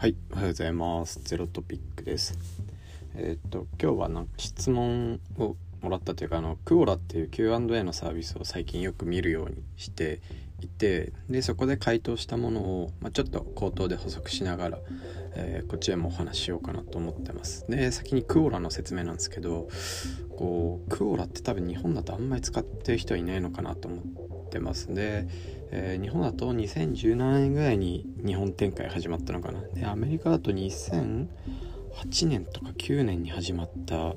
はい、おはようございます。ゼロトピックです。えーっと今日はなんか質問をもらったというかあのクオラっていう Q&A のサービスを最近よく見るようにしていてでそこで回答したものを、まあ、ちょっと口頭で補足しながら、えーこっちへもお話ししようかなと思ってます。で先にクオラの説明なんですけどこうクオラって多分日本だとあんまり使ってる人はいないのかなと思ってますで、えー日本だと2017年ぐらいに日本展開始まったのかなでアメリカだと2008年とか9年に始まった、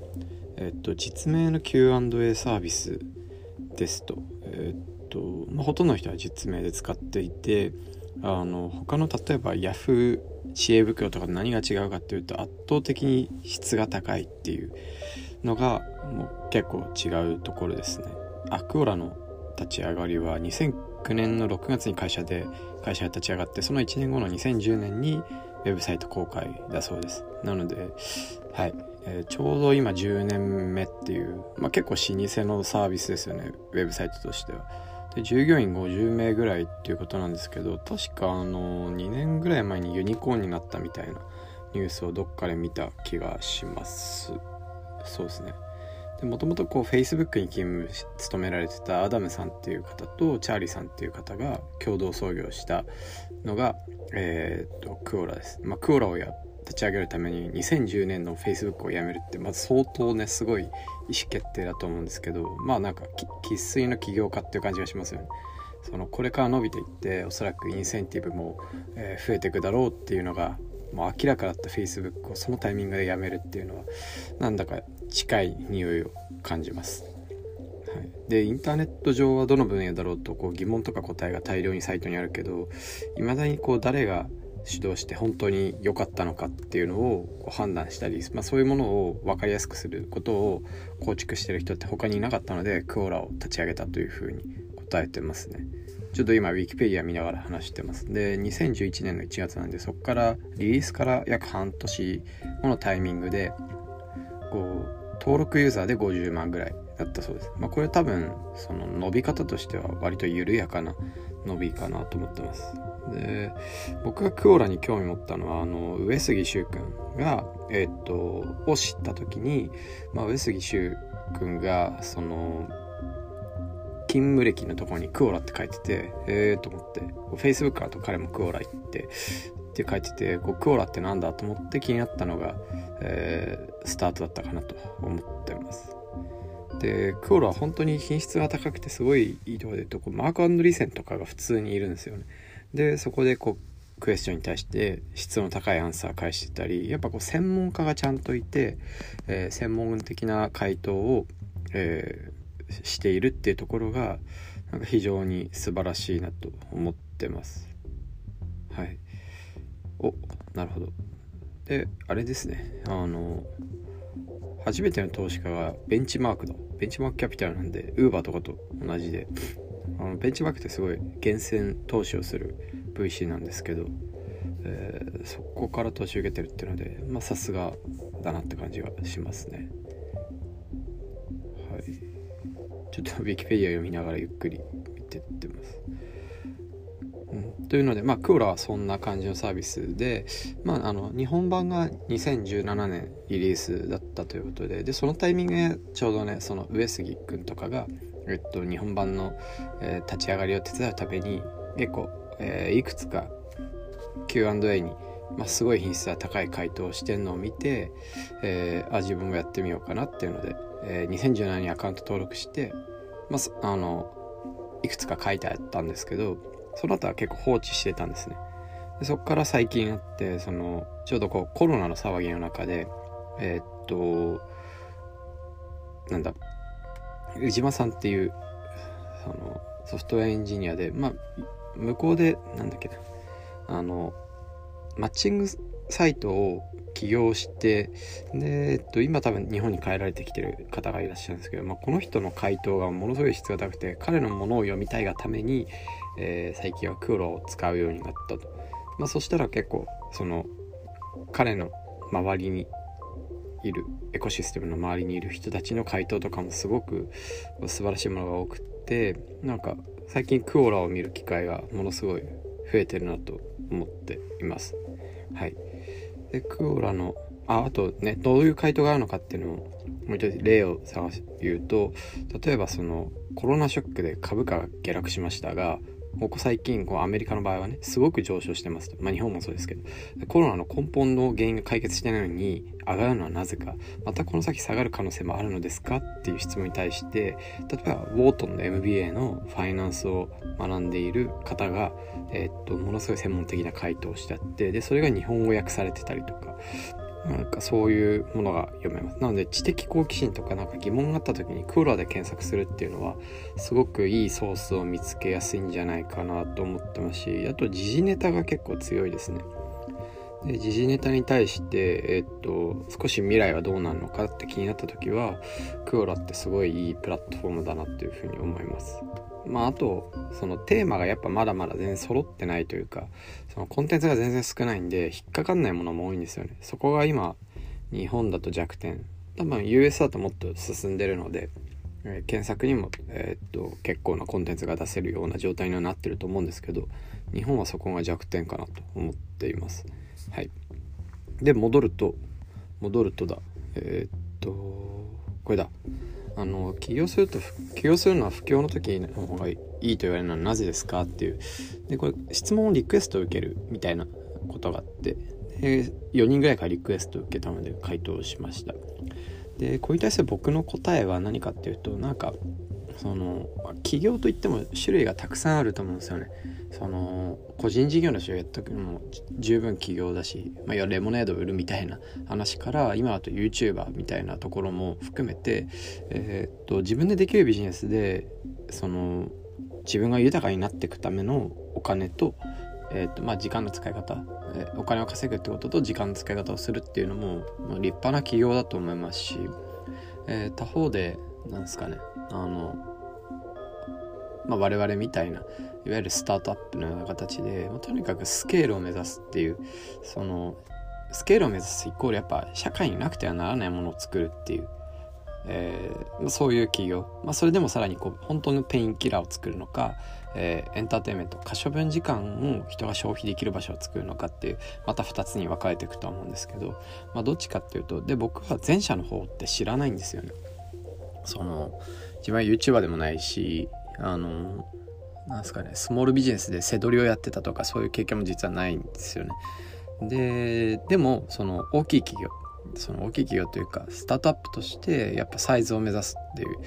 えっと実名の Q&A サービスですと,、えっとまあ、ほとんどの人は実名で使っていてあの他の例えば Yahoo 知恵袋とか何が違うかっていうと圧倒的に質が高いっていうのがもう結構違うところですね。アクオラの立ち上がりは2009年の6月に会社で会社が立ち上がってその1年後の2010年にウェブサイト公開だそうです。なのではい、えーちょうど今10年目っていう、まあ、結構老舗のサービスですよねウェブサイトとしては。で従業員50名ぐらいっていうことなんですけど確かあの2年ぐらい前にユニコーンになったみたいなニュースをどっかで見た気がします。そうですね。もともとこう Facebook に勤務し勤められてたアダムさんっていう方とチャーリーさんっていう方が共同創業したのが、えー、とクオラです、まあ、クオラをや立ち上げるために2010年の Facebook を辞めるってまず相当ねすごい意思決定だと思うんですけどまあなんか生粋の起業家っていう感じがしますよね。そのこれから伸びていっておそらくインセンティブも、えー増えていくだろうっていうのがもう明らかだった Facebook をそのタイミングでやめるっていうのはなんだか近い匂いを感じます。はい、でインターネット上はどの分野だろうとこう疑問とか答えが大量にサイトにあるけどいまだにこう誰が主導して本当に良かったのかっていうのをこう判断したり、まあ、そういうものを分かりやすくすることを構築してる人って他にいなかったのでクオラを立ち上げたというふうに答えてますね。ちょっと今ウィキペディア見ながら話してますで2011年の1月なんでそこからリリースから約半年後のタイミングでこう登録ユーザーで50万ぐらいだったそうです。まあこれ多分その伸び方としては割と緩やかな伸びかなと思ってます。で僕がクオラに興味持ったのはあの上杉柊君がえーっとを知った時に、まあ、上杉柊君がその勤務歴のところにクオラって書いててええー、と思ってフェイスブックだと彼もクオラ行ってって書いててこうクオラってなんだと思って気になったのが、えースタートだったかなと思ってます。でクオラは本当に品質が高くてすごいいいところでとこマークリセンとかが普通にいるんですよね。でそこでこうクエスチョンに対して質の高いアンサー返してたりやっぱこう専門家がちゃんといて、えー専門的な回答を、えーしているっていうところがなんか非常に素晴らしいなと思ってます。はい。おなるほど。であれですね。あの初めての投資家がベンチマークのベンチマークキャピタルなんでウーバーとかと同じであのベンチマークってすごい厳選投資をする VC なんですけど、えーそこから投資受けてるっていうのでまあさすがだなって感じがしますね。はい。ちょっとウィキペディア読みながらゆっくり見てって。というので、まあ、クオラはそんな感じのサービスで、まあ、あの日本版が2017年リリースだったということででそのタイミングでちょうどねその上杉君とかが、えっと、日本版の、えー立ち上がりを手伝うために結構、えーいくつか Q&A に、まあ、すごい品質が高い回答をしてるのを見て、えーあ自分もやってみようかなっていうので、えー2017年にアカウント登録して、まあ、あのいくつか書いてあったんですけどその後は結構放置してたんですね。でそこから最近あってそのちょうどこうコロナの騒ぎの中でえーっとなんだ宇島さんっていうそのソフトウェアエンジニアでまあ向こうでなんだっけなあのマッチングサイトを起業してで、えっと、今多分日本に帰られてきてる方がいらっしゃるんですけど、まあ、この人の回答がものすごい質が高くて彼のものを読みたいがために、えー最近はクロを使うようになったと、まあ、そしたら結構その彼の周りにいるエコシステムの周りにいる人たちの回答とかもすごく素晴らしいものが多くってなんか最近クオラを見る機会がものすごい増えてるなと思っています。はいでクオラのああとねどういう回答があるのかっていうのをもう一つ例を探し言うと例えばそのコロナショックで株価が下落しましたがここ最近こうアメリカの場合はねすごく上昇してます、まあ、日本もそうですけど。コロナの根本の原因が解決してないのに上がるのはなぜか。またこの先下がる可能性もあるのですかっていう質問に対して例えばウォートンの MBA のファイナンスを学んでいる方が、えー、っとものすごい専門的な回答をしてあってでそれが日本語訳されてたりとか。なんかそういうものが読めます。なので知的好奇心とかなんか疑問があった時にクーラーで検索するっていうのはすごくいいソースを見つけやすいんじゃないかなと思ってますしあと時事ネタが結構強いですね。で時事ネタに対して、え、っと少し未来はどうなるのかって気になった時はクオラってすごいいいプラットフォームだなっていうふうに思います。まああとそのテーマがやっぱまだまだ全然揃ってないというかそのコンテンツが全然少ないんで引っかかんないものも多いんですよね。そこが今日本だと弱点。多分 US だともっと進んでるので、えー、検索にも、えー、っと結構なコンテンツが出せるような状態にはなってると思うんですけど日本はそこが弱点かなと思っています。はい。で戻ると戻るとだ。えー、っとこれだ。あの起業すると起業するのは不況の時の方がいいと言われるのはなぜですかっていう。でこれ質問をリクエストを受けるみたいなことがあって。で4人ぐらいからリクエストを受けたので回答しました。でこれに対する僕の答えは何かっていうとなんかその起業といっても種類がたくさんあると思うんですよね。その個人事業の人をやった時も十分起業だし、まあ、レモネードを売るみたいな話から今だと YouTuber みたいなところも含めて、えー、っと自分でできるビジネスでその自分が豊かになっていくためのお金と,、えー、っとまあ、時間の使い方、え、お金を稼ぐってことと時間の使い方をするっていうのも、立派な起業だと思いますし、え他方でなんですかね。あのまあ、我々みたいないわゆるスタートアップのような形で、ま、とにかくスケールを目指すっていうそのスケールを目指すイコールやっぱ社会になくてはならないものを作るっていう、えー、そういう企業、まあ、それでもさらにこう本当のペインキラーを作るのか、えー、エンターテインメント可処分時間を人が消費できる場所を作るのかっていうまた2つに分かれていくとは思うんですけど、まあ、どっちかっていうとで僕は前者の方って知らないんですよね。その自分は YouTuber でもないしあのなんすかねスモールビジネスで背取りをやってたとかそういう経験も実はないんですよね。ででもその大きい企業その大きい企業というかスタートアップとしてやっぱサイズを目指すっていう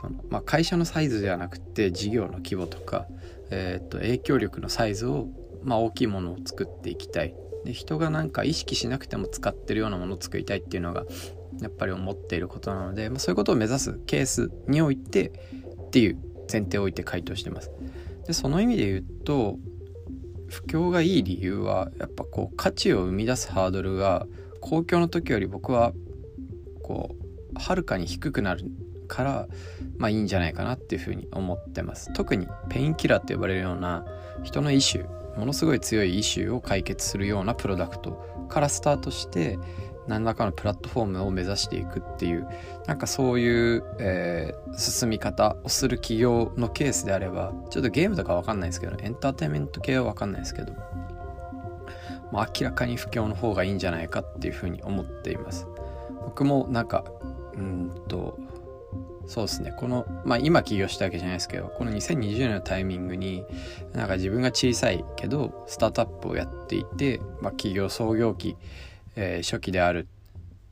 その、まあ、会社のサイズではなくて事業の規模とか、えー、と影響力のサイズを、まあ、大きいものを作っていきたいで人がなんか意識しなくても使ってるようなものを作りたいっていうのがやっぱり思っていることなので、まあ、そういうことを目指すケースにおいてっていう前提を置いて回答してます。でその意味で言うと不況がいい理由はやっぱこう価値を生み出すハードルが公共の時より僕はこうはるかに低くなるからまあいいんじゃないかなっていうふうに思ってます特にペインキラーって呼ばれるような人のイシューものすごい強いイシューを解決するようなプロダクトからスタートして何らかのプラットフォームを目指していくっていうなんかそういう、えー、進み方をする企業のケースであればちょっとゲームとか分かんないですけどエンターテインメント系は分かんないですけど、まあ、明らかに不況の方がいいんじゃないかっていうふうに思っています。僕もなんかうんとそうですね。このまあ今起業したわけじゃないですけどこの2020年のタイミングになんか自分が小さいけどスタートアップをやっていて、まあ、企業創業期えー、初期である、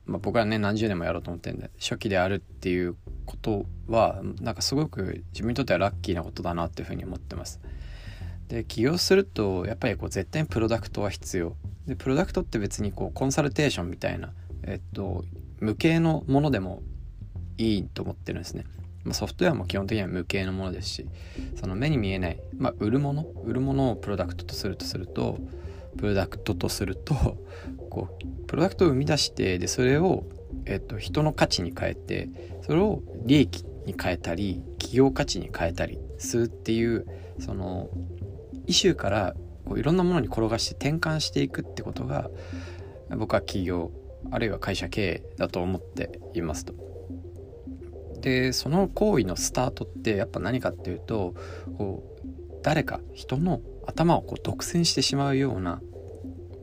まあ、僕はね何十年もやろうと思ってるんで初期であるっていうことはなんかすごく自分にとってはラッキーなことだなっていうふうに思ってます。で起業するとやっぱりこう絶対にプロダクトは必要でプロダクトって別にこうコンサルテーションみたいな、えっと、無形のものでもいいと思ってるんですね。ま、ソフトウェアも基本的には無形のものですしその目に見えない、まあ、売るもの売るものをプロダクトとするとするとプロダクトとすると こうプロダクトを生み出してでそれを、えっと、人の価値に変えてそれを利益に変えたり企業価値に変えたりするっていうそのイシューからこういろんなものに転がして転換していくってことが僕は企業あるいは会社経営だと思っていますと。でその行為のスタートってやっぱ何かっていうとこう誰か人の頭をこう独占してしまうような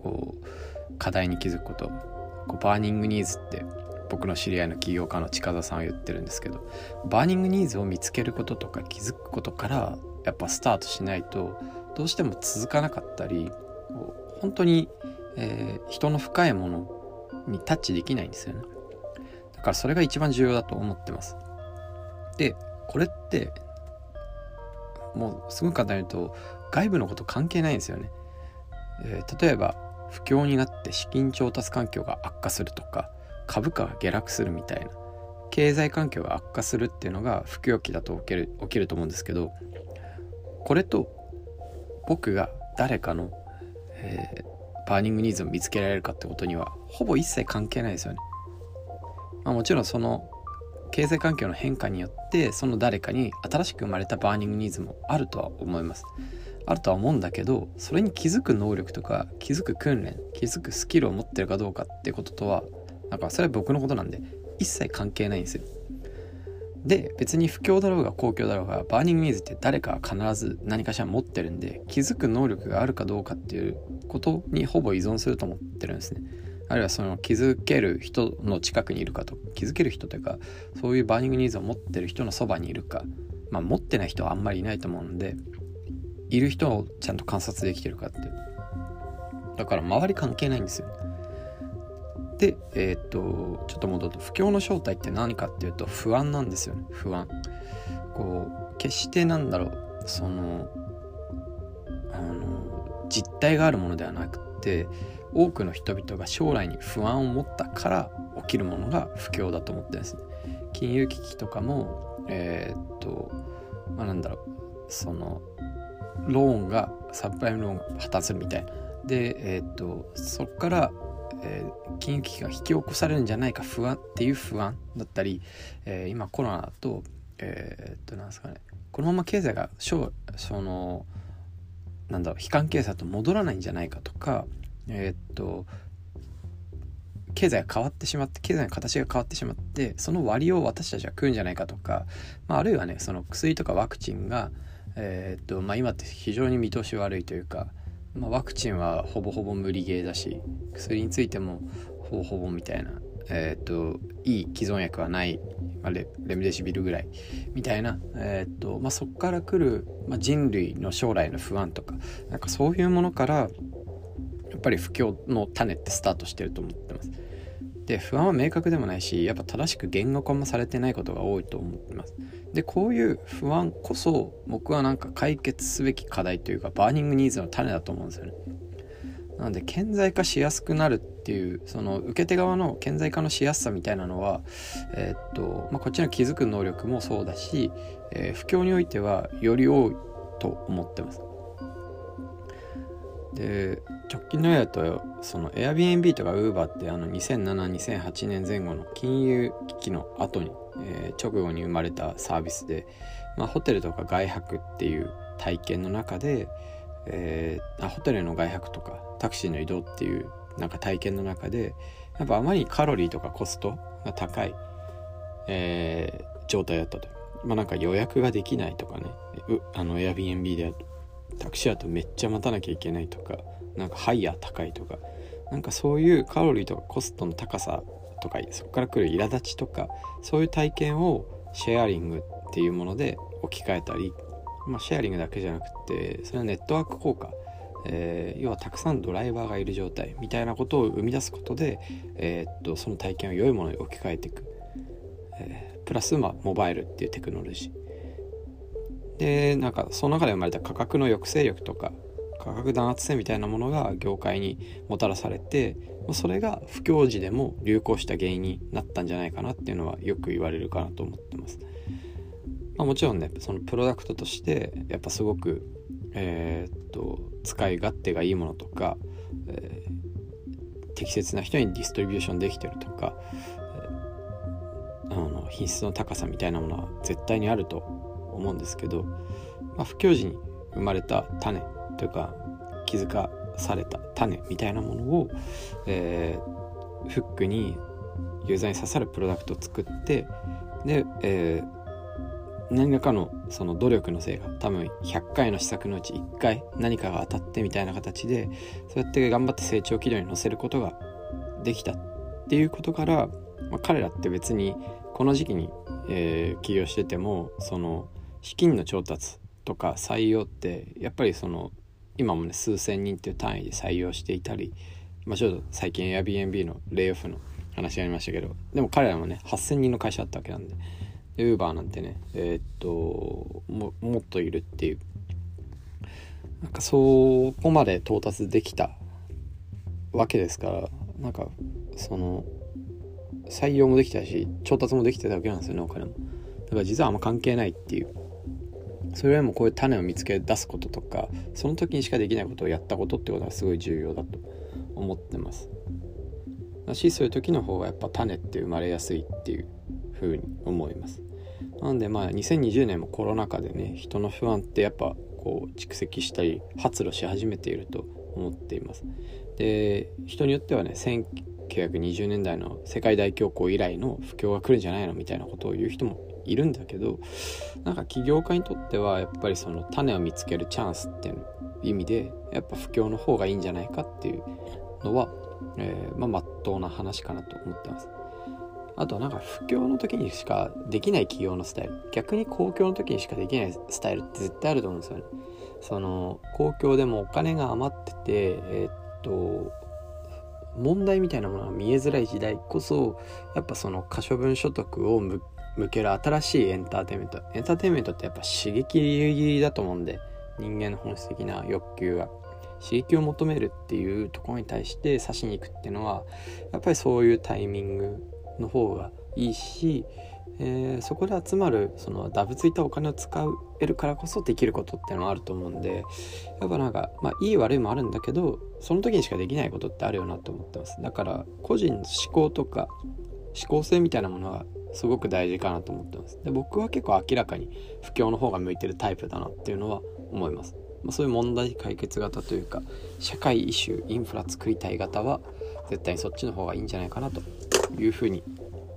こう課題に気づくこと。こう burning needs って僕の知り合いの起業家の近田さんは言ってるんですけど burning needs を見つけることとか気づくことからやっぱスタートしないとどうしても続かなかったり本当に、えー、人の深いものにタッチできないんですよね。だからそれが一番重要だと思ってます。でこれってもうすごく簡単に言うと外部のこと関係ないんですよね、えー、例えば不況になって資金調達環境が悪化するとか株価が下落するみたいな経済環境が悪化するっていうのが不況期だと起きる起きると思うんですけどこれと僕が誰かの、えー、 burning needs を見つけられるかってことにはほぼ一切関係ないですよね。まあ、もちろんその経済環境の変化によってその誰かに新しく生まれた burning needs もあるとは思います。あるとは思うんだけどそれに気づく能力とか気づく訓練気づくスキルを持ってるかどうかってこととはなんかそれは僕のことなんで一切関係ないんですよ。で別に不況だろうが好況だろうが burning needs って誰か必ず何かしら持ってるんで気づく能力があるかどうかっていうことにほぼ依存すると思ってるんですね。あるいはその気づける人の近くにいるかと気づける人というかそういう burning needs を持ってる人のそばにいるかまあ持ってない人はあんまりいないと思うんでいる人をちゃんと観察できてるかって。だから周り関係ないんですよ。でえっ、とちょっと戻ると不況の正体って何かっていうと不安なんですよね。不安。こう決してなんだろう。そのあの実体があるものではなくて多くの人々が将来に不安を持ったから起きるものが不況だと思ってるんですね。金融危機とかもえー、っとまあなんだろう。そのローンがサプライムローンが破綻するみたい。でえー、っとそこからえー、金融危機が引き起こされるんじゃないか不安っていう不安だったり、えー、今コロナだとえ、っとなんですかね。このまま経済がそのなんだろう悲観経済と戻らないんじゃないかとかえ、っと経済が変わってしまって経済の形が変わってしまってその割を私たちは食うんじゃないかとか、まあ、あるいはねその薬とかワクチンが、えー、っとまあ、今って非常に見通し悪いというかまあ、ワクチンはほぼほぼ無理ゲーだし薬についてもほぼほぼみたいな、えー、っといい既存薬はない、まあ、レレムデシビルぐらいみたいな、えー、っとまあ、そこから来る、まあ、人類の将来の不安とかなんかそういうものからやっぱり不況の種ってスタートしてると思ってます。で不安は明確でもないしやっぱ正しく言語化もされてないことが多いと思ってます。でこういう不安こそ僕はなんか解決すべき課題というか burning needs の種だと思うんですよね。なので顕在化しやすくなるっていうその受け手側の顕在化のしやすさみたいなのは、えー、っとまあ、こっちの気づく能力もそうだし、えー、不況においてはより多いと思ってます。で直近の例だとその Airbnb とか Uber ってあの20072008年前後の金融危機の後にえー、直後に生まれたサービスで、まあ、ホテルとか外泊っていう体験の中で、えー、あホテルの外泊とかタクシーの移動っていうなんか体験の中でやっぱあまりカロリーとかコストが高い、えー、状態だったと。まあなんか予約ができないとかねあの Airbnb でタクシーだとめっちゃ待たなきゃいけないとかなんかハイヤー高いとかなんかそういうカロリーとかコストの高さとかそこから来る苛立ちとかそういう体験をシェアリングっていうもので置き換えたり、まあ、シェアリングだけじゃなくてそれはネットワーク効果、えー、要はたくさんドライバーがいる状態みたいなことを生み出すことで、えー、っとその体験を良いものに置き換えていく、えー、プラス、まあ、モバイルっていうテクノロジー。でなんかその中で生まれた価格の抑制力とか価格弾圧性みたいなものが業界にもたらされてそれが不況時でも流行した原因になったんじゃないかなっていうのはよく言われるかなと思ってます。まあ、もちろんねそのプロダクトとしてやっぱすごく、えー、っと使い勝手がいいものとか、えー、適切な人にディストリビューションできてるとか、えー、あの品質の高さみたいなものは絶対にあると思うんですけど、まあ、不況時に生まれた種というか気づかされた種みたいなものを、えー、フックにユーザーに刺さるプロダクトを作ってで、えー、何らかのその努力のせいが多分100回の施策のうち1回何かが当たってみたいな形でそうやって頑張って成長軌道に乗せることができたっていうことから、まあ、彼らって別にこの時期に、えー、起業しててもその資金の調達とか採用ってやっぱりその今もね数千人っていう単位で採用していたり、まあ、ちょっと最近 Airbnb のレイオフの話がありましたけどでも彼らもね8,000人の会社あったわけなんでで Uber なんてねえー、っとももっといるっていうなんかそこまで到達できたわけですからなんかその採用もできたし調達もできてたわけなんですよねお金も。だから実はあんま関係ないっていう。それよりもこういう種を見つけ出すこととかその時にしかできないことをやったことってことがすごい重要だと思ってます。だしそういう時の方がやっぱ種って生まれやすいっていうふうに思います。なんでまあ2020年もコロナ禍でね人の不安ってやっぱこう蓄積したり発露し始めていると思っています。で人によってはね1920年代の世界大恐慌以来の不況が来るんじゃないのみたいなことを言う人もいるんだけどなんか起業家にとってはやっぱりその種を見つけるチャンスっていう意味でやっぱ不況の方がいいんじゃないかっていうのは、えー、まあ、真っ当な話かなと思ってます。あとはなんか不況の時にしかできない起業のスタイル逆に公共の時にしかできないスタイルって絶対あると思うんですよね。その公共でもお金が余っててえー、っと問題みたいなものが見えづらい時代こそやっぱその可処分所得を向ける新しいエンターテインメント。エンターテインメントってやっぱ刺激だと思うんで人間の本質的な欲求が。刺激を求めるっていうところに対して刺しに行くっていうのはやっぱりそういうタイミングの方がいいし、えー、そこで集まるそのダブついたお金を使えるからこそできることっていうのはあると思うんでやっぱなんかまあいい悪いもあるんだけどその時にしかできないことってあるよなと思ってます。だから個人の思考とか思考性みたいなものはすごく大事かなと思ってます。で僕は結構明らかに不況の方が向いてるタイプだなっていうのは思います、まあ、そういう問題解決型というか社会イシューインフラ作りたい方は絶対にそっちの方がいいんじゃないかなというふうに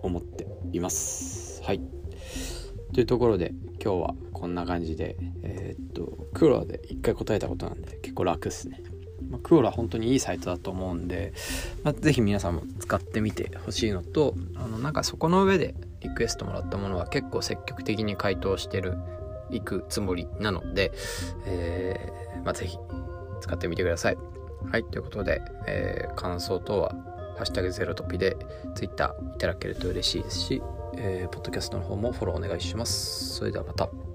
思っています。はい。というところで今日はこんな感じでえー、っとクーラーで一回答えたことなんで結構楽っすね。まあ、クオラ本当にいいサイトだと思うんで、まあ、ぜひ皆さんも使ってみてほしいのとあのなんかそこの上でリクエストもらったものは結構積極的に回答してるいくつもりなので、えーまあ、ぜひ使ってみてください。はい、ということで、えー、感想等は「ハッシュタグゼロトピ」で Twitter いただけると嬉しいですし、えー、ポッドキャストの方もフォローお願いします。それではまた。